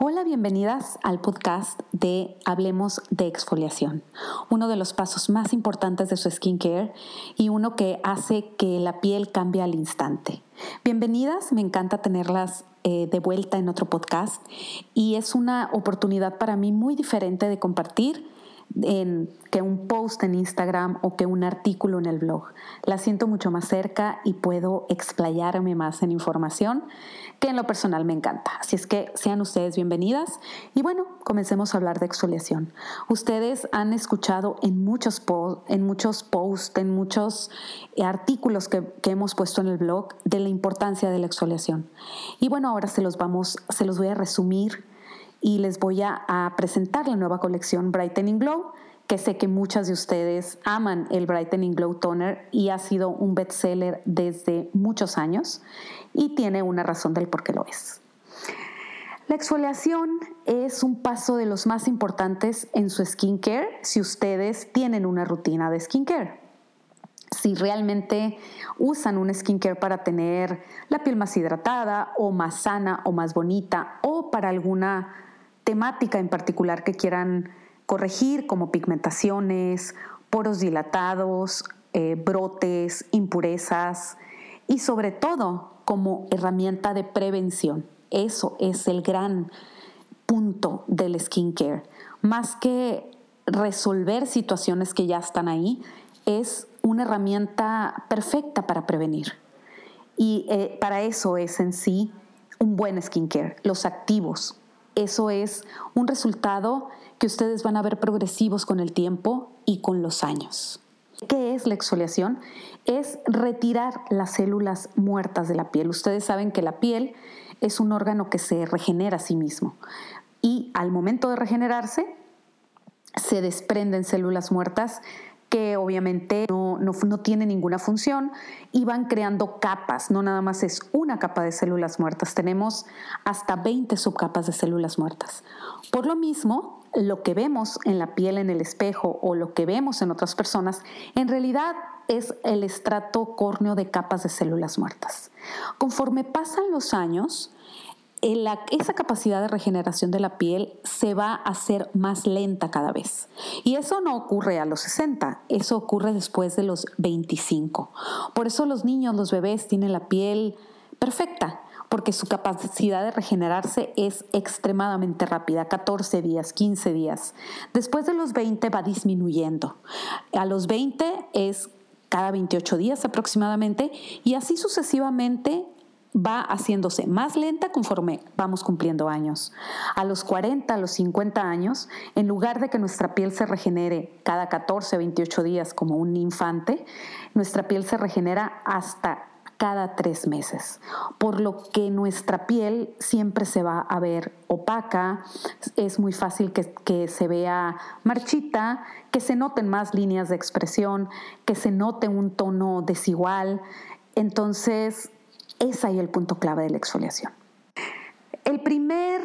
Hola, bienvenidas al podcast de Hablemos de exfoliación, uno de los pasos más importantes de su skincare y uno que hace que la piel cambie al instante. Bienvenidas, me encanta tenerlas eh, de vuelta en otro podcast y es una oportunidad para mí muy diferente de compartir en, que un post en Instagram o que un artículo en el blog. La siento mucho más cerca y puedo explayarme más en información que en lo personal me encanta. Así es que sean ustedes bienvenidas y bueno, comencemos a hablar de exfoliación. Ustedes han escuchado en muchos, en muchos posts, en muchos eh, artículos que, que hemos puesto en el blog de la importancia de la exfoliación. Y bueno, ahora se los vamos, se los voy a resumir y les voy a, presentar la nueva colección Brightening Glow, que sé que muchas de ustedes aman el Brightening Glow Toner y ha sido un bestseller desde muchos años y tiene una razón del por qué lo es. La exfoliación es un paso de los más importantes en su skincare si ustedes tienen una rutina de skincare. Si realmente usan un skincare para tener la piel más hidratada o más sana o más bonita o para alguna temática en particular que quieran corregir, como pigmentaciones, poros dilatados, eh, brotes, impurezas y sobre todo como herramienta de prevención. Eso es el gran punto del skincare. Más que resolver situaciones que ya están ahí, es una herramienta perfecta para prevenir. Y eh, para eso es en sí un buen skincare, los activos, eso es un resultado que ustedes van a ver progresivos con el tiempo y con los años. ¿Qué es la exfoliación? Es retirar las células muertas de la piel. Ustedes saben que la piel es un órgano que se regenera a sí mismo y al momento de regenerarse se desprenden células muertas que obviamente no, no, no, tiene ninguna función y van creando capas, no nada más es una capa de células muertas, tenemos hasta 20 subcapas de células muertas. Por lo mismo, lo que vemos en la piel en el espejo o lo que vemos en otras personas, en realidad es el estrato córneo de capas de células muertas. Conforme pasan los años, esa capacidad de regeneración de la piel se va a hacer más lenta cada vez. Y eso no ocurre a los 60, eso ocurre después de los 25. Por eso los niños, los bebés tienen la piel perfecta, porque su capacidad de regenerarse es extremadamente rápida, 14 días, 15 días. Después de los 20 va disminuyendo. A los 20 es cada 28 días aproximadamente y así sucesivamente va haciéndose más lenta conforme vamos cumpliendo años. A los 40, a los 50 años, en lugar de que nuestra piel se regenere cada 14, 28 días como un infante, nuestra piel se regenera hasta cada tres meses, por lo que nuestra piel siempre se va a ver opaca, es muy fácil que, que, se vea marchita, que se noten más líneas de expresión, que se note un tono desigual. Entonces, es ahí el punto clave de la exfoliación. El primer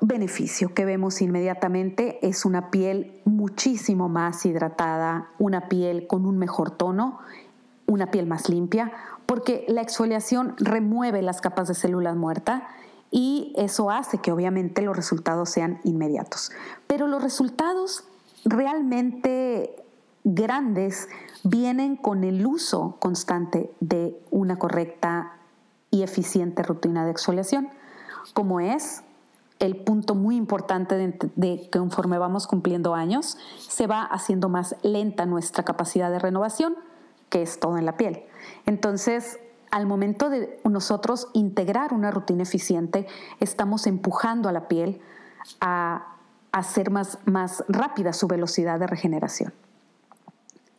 beneficio que vemos inmediatamente es una piel muchísimo más hidratada, una piel con un mejor tono, una piel más limpia, porque la exfoliación remueve las capas de células muertas y eso hace que obviamente los resultados sean inmediatos. Pero los resultados realmente grandes vienen con el uso constante de una correcta y eficiente rutina de exfoliación, como es el punto muy importante de, que conforme vamos cumpliendo años, se va haciendo más lenta nuestra capacidad de renovación, que es todo en la piel. Entonces, al momento de nosotros integrar una rutina eficiente, estamos empujando a la piel a hacer más, más rápida su velocidad de regeneración.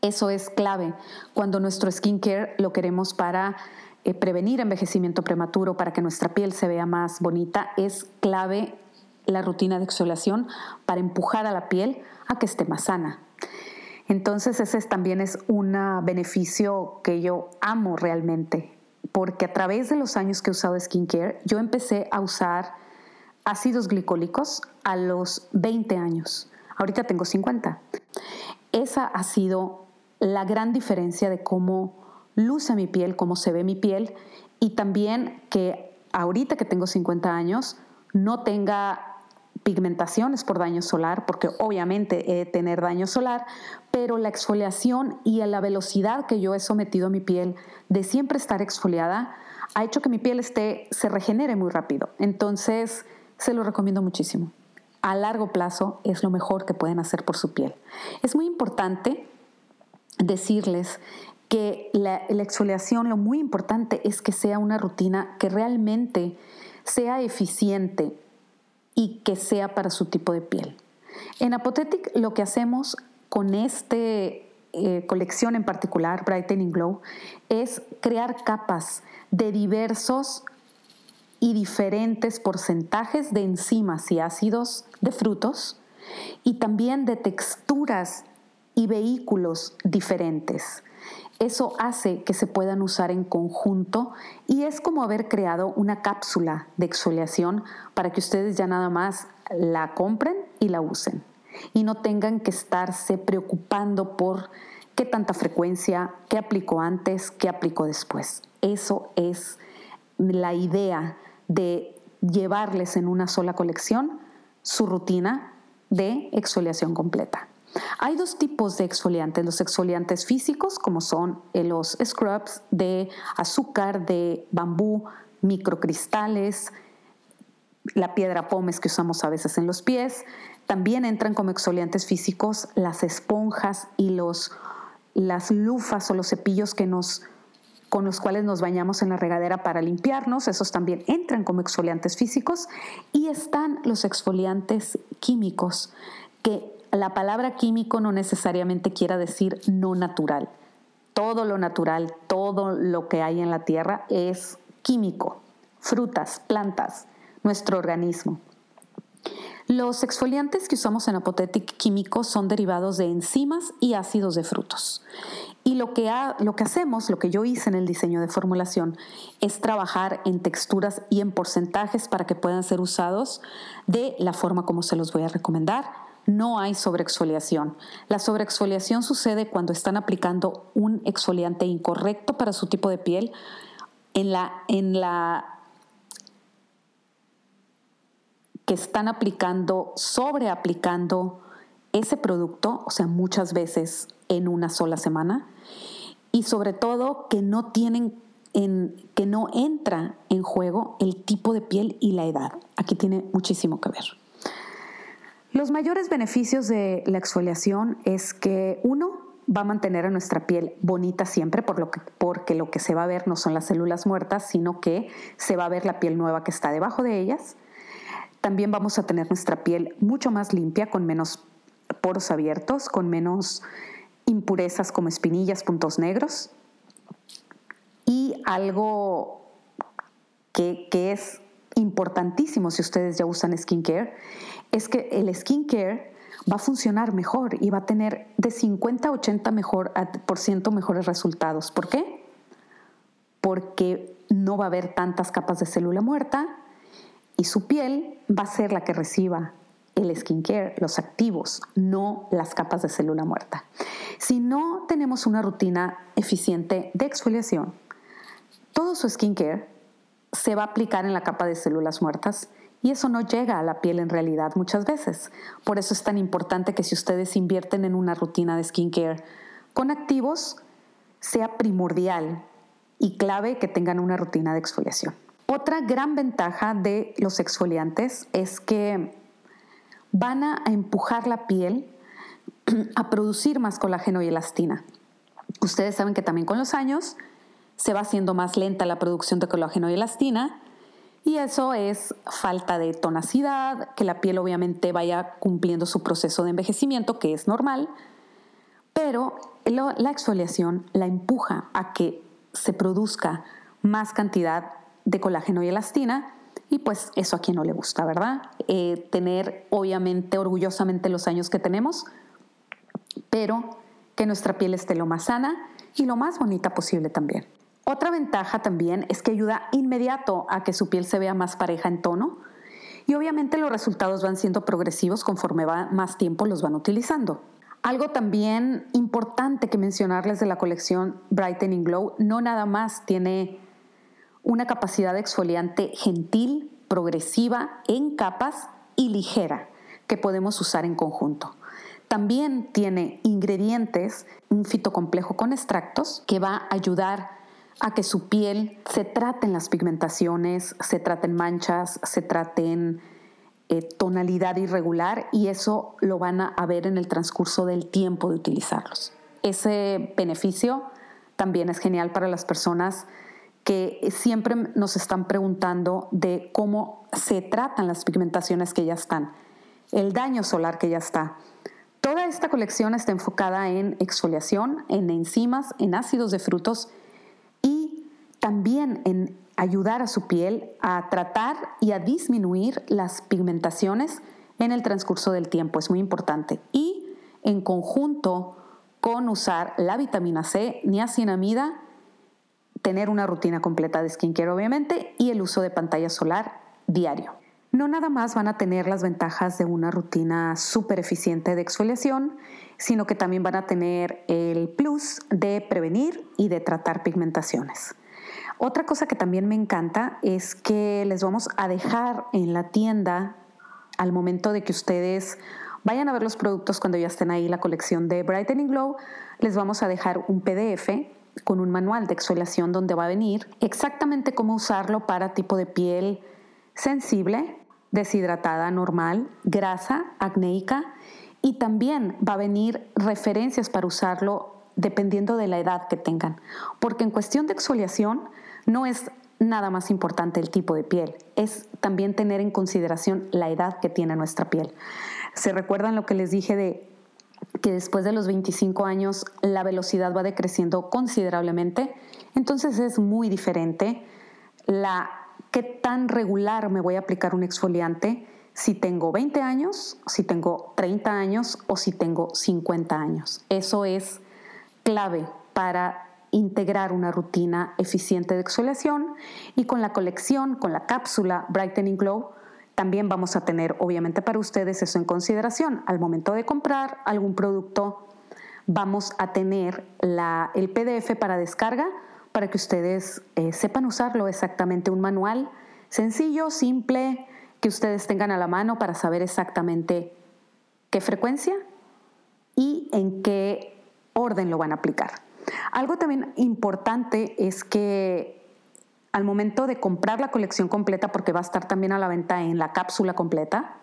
Eso es clave cuando nuestro skincare lo queremos para eh, prevenir envejecimiento prematuro para que nuestra piel se vea más bonita, es clave la rutina de exfoliación para empujar a la piel a que esté más sana. Entonces ese también es un beneficio que yo amo realmente, porque a través de los años que he usado skincare, yo empecé a usar ácidos glicólicos a los 20 años. Ahorita tengo 50. Esa ha sido la gran diferencia de cómo luce mi piel, cómo se ve mi piel y también que ahorita que tengo 50 años no tenga pigmentación es por daño solar, porque obviamente he tener daño solar, pero la exfoliación y la velocidad que yo he sometido a mi piel de siempre estar exfoliada ha hecho que mi piel esté, se regenere muy rápido. Entonces, se lo recomiendo muchísimo. A largo plazo es lo mejor que pueden hacer por su piel. Es muy importante decirles que la, exfoliación, lo muy importante es que sea una rutina que realmente sea eficiente y que sea para su tipo de piel. En Apothetic lo que hacemos con esta eh, colección en particular, Brightening Glow, es crear capas de diversos y diferentes porcentajes de enzimas y ácidos de frutos y también de texturas y vehículos diferentes. Eso hace que se puedan usar en conjunto y es como haber creado una cápsula de exfoliación para que ustedes ya nada más la compren y la usen y no tengan que estarse preocupando por qué tanta frecuencia, qué aplico antes, qué aplico después. Eso es la idea de llevarles en una sola colección su rutina de exfoliación completa. Hay dos tipos de exfoliantes, los exfoliantes físicos, como son eh, los scrubs de azúcar, de bambú, microcristales, la piedra pómez que usamos a veces en los pies. También entran como exfoliantes físicos las esponjas y los, las lufas o los cepillos que nos, con los cuales nos bañamos en la regadera para limpiarnos. Esos también entran como exfoliantes físicos. Y están los exfoliantes químicos que la palabra químico no necesariamente quiera decir no natural. Todo lo natural, todo lo que hay en la tierra es químico. Frutas, plantas, nuestro organismo. Los exfoliantes que usamos en Apothetic químicos son derivados de enzimas y ácidos de frutos. Y lo que, lo que hacemos, lo que yo hice en el diseño de formulación, es trabajar en texturas y en porcentajes para que puedan ser usados de la forma como se los voy a recomendar no hay sobreexfoliación. La sobreexfoliación sucede cuando están aplicando un exfoliante incorrecto para su tipo de piel en la, en la que están aplicando, sobreaplicando ese producto, o sea, muchas veces en una sola semana, y sobre todo que no tienen en, que no entra en juego el tipo de piel y la edad. Aquí tiene muchísimo que ver. Los mayores beneficios de la exfoliación es que uno va a mantener a nuestra piel bonita siempre, porque lo que se va a ver no son las células muertas, sino que se va a ver la piel nueva que está debajo de ellas. También vamos a tener nuestra piel mucho más limpia, con menos poros abiertos, con menos impurezas como espinillas, puntos negros. Y algo que es importantísimo si ustedes ya usan skincare es que el skincare va a funcionar mejor y va a tener de 50 a 80 mejor, por ciento mejores resultados. ¿Por qué? Porque no va a haber tantas capas de célula muerta y su piel va a ser la que reciba el skincare, los activos, no las capas de célula muerta. Si no tenemos una rutina eficiente de exfoliación, todo su skincare se va a aplicar en la capa de células muertas y eso no llega a la piel en realidad muchas veces. Por eso es tan importante que si ustedes invierten en una rutina de skincare con activos, sea primordial y clave que tengan una rutina de exfoliación. Otra gran ventaja de los exfoliantes es que van a empujar la piel a producir más colágeno y elastina. Ustedes saben que también con los años se va haciendo más lenta la producción de colágeno y elastina y eso es falta de tonacidad, que la piel obviamente vaya cumpliendo su proceso de envejecimiento, que es normal, pero la exfoliación la empuja a que se produzca más cantidad de colágeno y elastina y pues eso a quien no le gusta, ¿verdad? Eh, tener obviamente orgullosamente los años que tenemos, pero que nuestra piel esté lo más sana y lo más bonita posible también. Otra ventaja también es que ayuda inmediato a que su piel se vea más pareja en tono y obviamente los resultados van siendo progresivos conforme va más tiempo los van utilizando. Algo también importante que mencionarles de la colección Brightening Glow, no nada más tiene una capacidad exfoliante gentil, progresiva, en capas y ligera que podemos usar en conjunto. También tiene ingredientes, un fitocomplejo con extractos que va a ayudar a que su piel se traten las pigmentaciones, se traten manchas, se traten eh, tonalidad irregular y eso lo van a ver en el transcurso del tiempo de utilizarlos. Ese beneficio también es genial para las personas que siempre nos están preguntando de cómo se tratan las pigmentaciones que ya están, el daño solar que ya está. Toda esta colección está enfocada en exfoliación, en enzimas, en ácidos de frutos también en ayudar a su piel a tratar y a disminuir las pigmentaciones en el transcurso del tiempo. Es muy importante. Y en conjunto con usar la vitamina C, niacinamida, tener una rutina completa de skincare obviamente y el uso de pantalla solar diario. No nada más van a tener las ventajas de una rutina súper eficiente de exfoliación, sino que también van a tener el plus de prevenir y de tratar pigmentaciones. Otra cosa que también me encanta es que les vamos a dejar en la tienda al momento de que ustedes vayan a ver los productos cuando ya estén ahí la colección de Brightening Glow, les vamos a dejar un PDF con un manual de exfoliación donde va a venir exactamente cómo usarlo para tipo de piel sensible, deshidratada normal, grasa, acnéica y también va a venir referencias para usarlo dependiendo de la edad que tengan. Porque en cuestión de exfoliación no es nada más importante el tipo de piel, es también tener en consideración la edad que tiene nuestra piel. ¿Se recuerdan lo que les dije de que después de los 25 años la velocidad va decreciendo considerablemente? Entonces es muy diferente la qué tan regular me voy a aplicar un exfoliante si tengo 20 años, si tengo 30 años o si tengo 50 años. Eso es clave para integrar una rutina eficiente de exfoliación y con la colección, con la cápsula Brightening Glow, también vamos a tener obviamente para ustedes eso en consideración. Al momento de comprar algún producto, vamos a tener el PDF para descarga para que ustedes eh, sepan usarlo exactamente. Un manual sencillo, simple, que ustedes tengan a la mano para saber exactamente qué frecuencia y en qué orden lo van a aplicar. Algo también importante es que al momento de comprar la colección completa, porque va a estar también a la venta en la cápsula completa,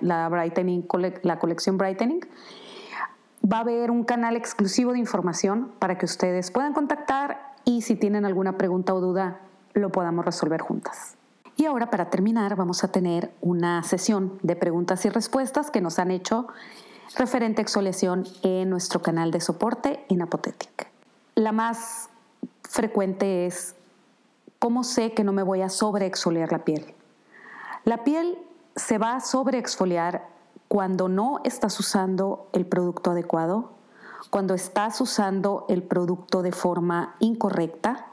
la, brightening, la colección Brightening, va a haber un canal exclusivo de información para que ustedes puedan contactar y si tienen alguna pregunta o duda lo podamos resolver juntas. Y ahora para terminar vamos a tener una sesión de preguntas y respuestas que nos han hecho referente a exfoliación en nuestro canal de soporte en Apotetic. La más frecuente es ¿cómo sé que no me voy a sobreexfoliar la piel? La piel se va a sobreexfoliar cuando no estás usando el producto adecuado, cuando estás usando el producto de forma incorrecta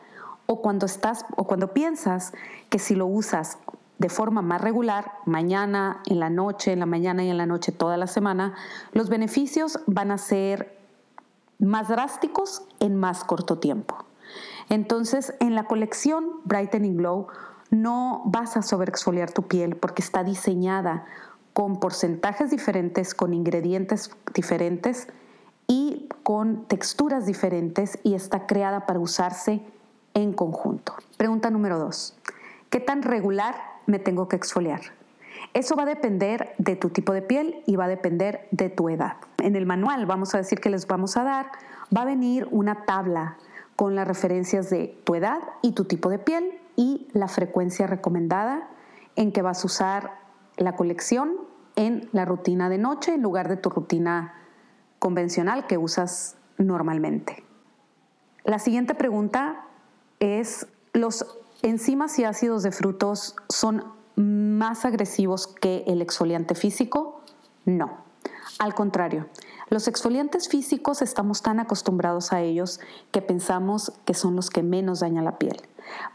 o cuando estás o cuando piensas que si lo usas de forma más regular, mañana, en la noche, en la mañana y en la noche toda la semana, los beneficios van a ser más drásticos en más corto tiempo. Entonces, en la colección Brightening Glow no vas a sobreexfoliar tu piel porque está diseñada con porcentajes diferentes, con ingredientes diferentes y con texturas diferentes y está creada para usarse en conjunto. Pregunta número dos. ¿Qué tan regular me tengo que exfoliar? Eso va a depender de tu tipo de piel y va a depender de tu edad. En el manual vamos a decir que les vamos a dar, va a venir una tabla con las referencias de tu edad y tu tipo de piel y la frecuencia recomendada en que vas a usar la colección en la rutina de noche en lugar de tu rutina convencional que usas normalmente. La siguiente pregunta es, ¿los enzimas y ácidos de frutos son más agresivos que el exfoliante físico? No. Al contrario, los exfoliantes físicos estamos tan acostumbrados a ellos que pensamos que son los que menos dañan la piel.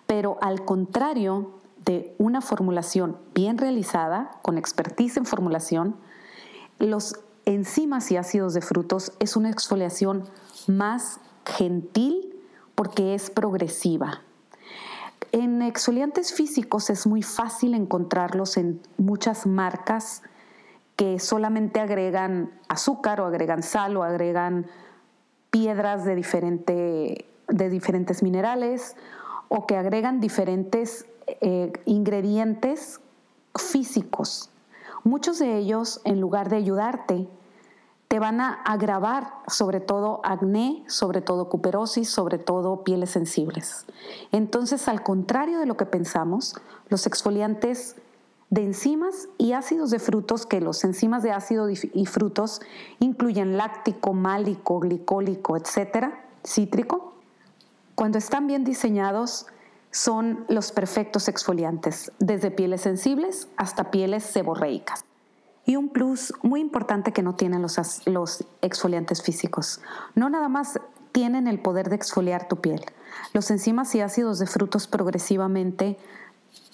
Pero al contrario de una formulación bien realizada, con expertise en formulación, los enzimas y ácidos de frutos es una exfoliación más gentil porque es progresiva. En exfoliantes físicos es muy fácil encontrarlos en muchas marcas que solamente agregan azúcar o agregan sal o agregan piedras de, diferente, de diferentes minerales o que agregan diferentes eh, ingredientes físicos. Muchos de ellos, en lugar de ayudarte, te van a agravar sobre todo acné, sobre todo cuperosis, sobre todo pieles sensibles. Entonces, al contrario de lo que pensamos, los exfoliantes de enzimas y ácidos de frutos, que los enzimas de ácido y frutos incluyen láctico, málico, glicólico, etcétera, cítrico, cuando están bien diseñados, son los perfectos exfoliantes, desde pieles sensibles hasta pieles seborreicas. Y un plus muy importante que no tienen los, los exfoliantes físicos. No nada más tienen el poder de exfoliar tu piel. Los enzimas y ácidos de frutos progresivamente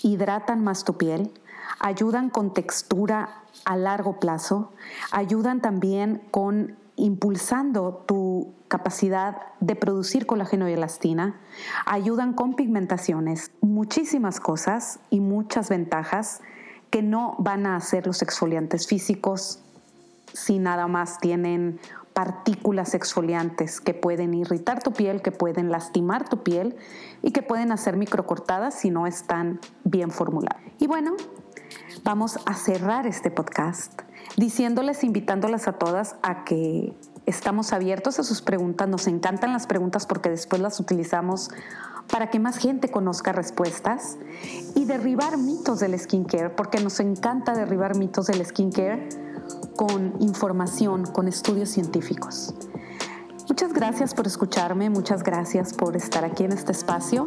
hidratan más tu piel, ayudan con textura a largo plazo, ayudan también con impulsando tu capacidad de producir colágeno y elastina, ayudan con pigmentaciones, muchísimas cosas y muchas ventajas que no van a hacer los exfoliantes físicos si nada más tienen partículas exfoliantes que pueden irritar tu piel, que pueden lastimar tu piel y que pueden hacer microcortadas si no están bien formuladas. Y bueno, vamos a cerrar este podcast diciéndoles, invitándolas a todas a que estamos abiertos a sus preguntas. Nos encantan las preguntas porque después las utilizamos para que más gente conozca respuestas y derribar mitos del skincare, porque nos encanta derribar mitos del skincare con información, con estudios científicos. Muchas gracias por escucharme, muchas gracias por estar aquí en este espacio,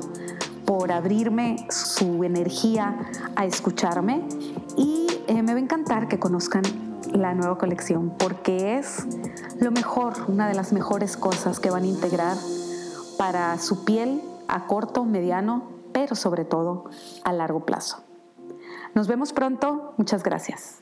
por abrirme su energía a escucharme y eh, me va a encantar que conozcan la nueva colección porque es lo mejor, una de las mejores cosas que van a integrar para su piel a corto, mediano, pero sobre todo a largo plazo. Nos vemos pronto. Muchas gracias.